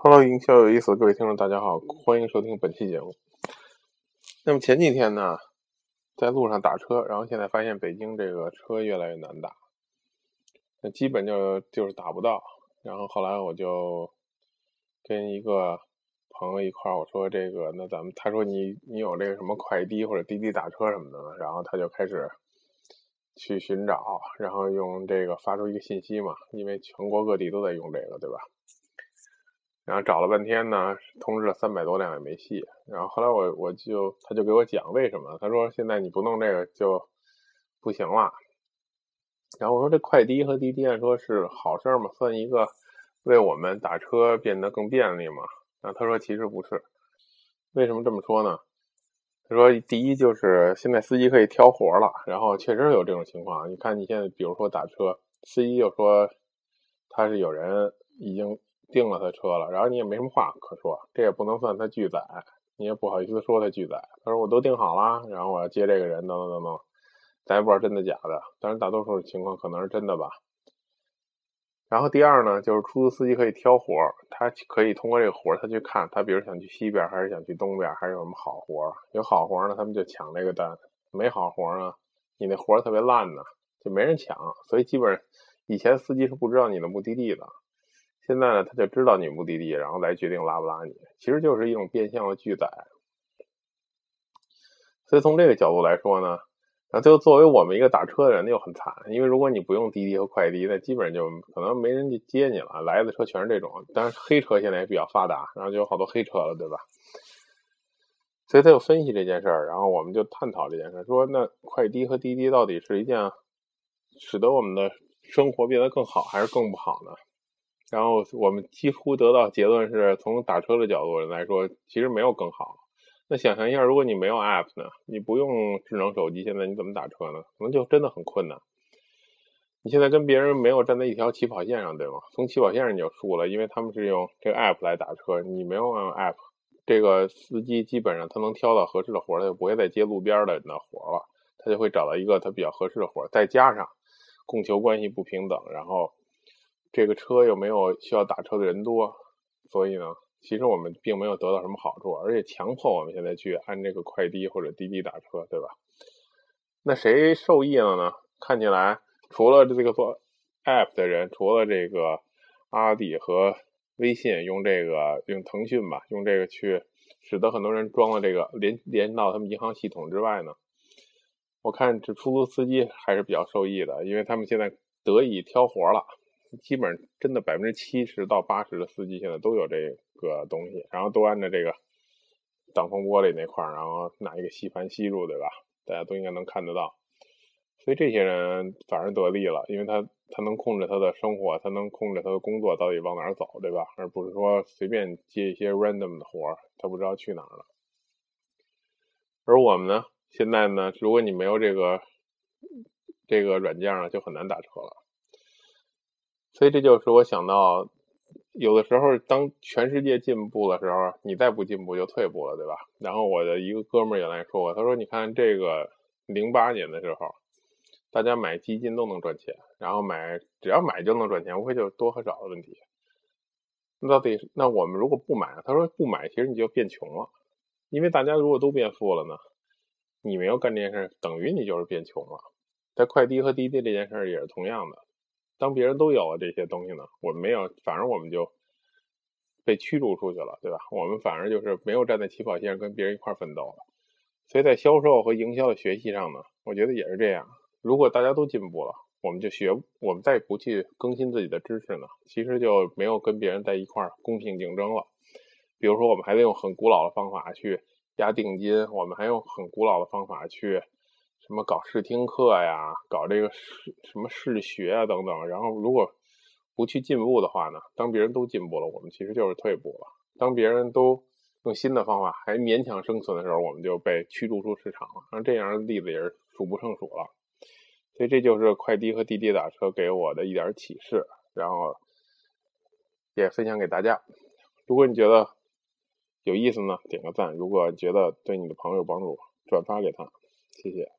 Hello，营销有意思，各位听众，大家好，欢迎收听本期节目。那么前几天呢，在路上打车，然后现在发现北京这个车越来越难打，那基本就就是打不到。然后后来我就跟一个朋友一块儿，我说这个，那咱们他说你你有这个什么快滴或者滴滴打车什么的吗？然后他就开始去寻找，然后用这个发出一个信息嘛，因为全国各地都在用这个，对吧？然后找了半天呢，通知了三百多辆也没戏。然后后来我我就他就给我讲为什么，他说现在你不弄这个就不行了。然后我说这快滴和滴滴按说是好事嘛，算一个为我们打车变得更便利嘛。然后他说其实不是，为什么这么说呢？他说第一就是现在司机可以挑活了，然后确实有这种情况。你看你现在比如说打车，司机就说他是有人已经。订了他车了，然后你也没什么话可说，这也不能算他拒载，你也不好意思说他拒载。他说我都订好了，然后我要接这个人，等等等等，咱也不知道真的假的，但是大多数情况可能是真的吧。然后第二呢，就是出租司机可以挑活，他可以通过这个活，他去看他，比如想去西边还是想去东边，还是有什么好活，有好活呢，他们就抢这个单；没好活呢，你那活特别烂呢，就没人抢。所以基本上以前司机是不知道你的目的地的。现在呢，他就知道你目的地，然后来决定拉不拉你，其实就是一种变相的拒载。所以从这个角度来说呢，那就作为我们一个打车的人，那又很惨，因为如果你不用滴滴和快滴，那基本上就可能没人去接你了。来的车全是这种，当然黑车现在也比较发达，然后就有好多黑车了，对吧？所以他就分析这件事儿，然后我们就探讨这件事儿，说那快滴和滴滴到底是一件使得我们的生活变得更好，还是更不好呢？然后我们几乎得到结论是，从打车的角度来说，其实没有更好。那想象一下，如果你没有 app 呢？你不用智能手机，现在你怎么打车呢？可能就真的很困难。你现在跟别人没有站在一条起跑线上，对吗？从起跑线上你就输了，因为他们是用这个 app 来打车，你没有用 app，这个司机基本上他能挑到合适的活，他就不会再接路边的那活了，他就会找到一个他比较合适的活。再加上供求关系不平等，然后。这个车又没有需要打车的人多，所以呢，其实我们并没有得到什么好处，而且强迫我们现在去按这个快滴或者滴滴打车，对吧？那谁受益了呢？看起来除了这个做 app 的人，除了这个阿里和微信用这个用腾讯吧，用这个去使得很多人装了这个连连到他们银行系统之外呢，我看这出租司机还是比较受益的，因为他们现在得以挑活了。基本上真的百分之七十到八十的司机现在都有这个东西，然后都按照这个挡风玻璃那块儿，然后拿一个吸盘吸住，对吧？大家都应该能看得到。所以这些人反而得利了，因为他他能控制他的生活，他能控制他的工作到底往哪儿走，对吧？而不是说随便接一些 random 的活儿，他不知道去哪儿了。而我们呢，现在呢，如果你没有这个这个软件呢，就很难打车了。所以这就是我想到，有的时候当全世界进步的时候，你再不进步就退步了，对吧？然后我的一个哥们儿也来说过，他说：“你看这个零八年的时候，大家买基金都能赚钱，然后买只要买就能赚钱，无非就是多和少的问题。那到底那我们如果不买，他说不买，其实你就变穷了，因为大家如果都变富了呢，你没有干这件事，等于你就是变穷了。在快滴和滴滴这件事也是同样的。”当别人都有了这些东西呢，我们没有，反而我们就被驱逐出去了，对吧？我们反而就是没有站在起跑线上跟别人一块奋斗了。所以在销售和营销的学习上呢，我觉得也是这样。如果大家都进步了，我们就学，我们再不去更新自己的知识呢，其实就没有跟别人在一块公平竞争了。比如说，我们还得用很古老的方法去压定金，我们还用很古老的方法去。什么搞试听课呀，搞这个试什么试学啊等等。然后如果不去进步的话呢，当别人都进步了，我们其实就是退步了。当别人都用新的方法还勉强生存的时候，我们就被驱逐出市场了。那这样的例子也是数不胜数了。所以这就是快滴和滴滴打车给我的一点启示，然后也分享给大家。如果你觉得有意思呢，点个赞；如果觉得对你的朋友有帮助，转发给他，谢谢。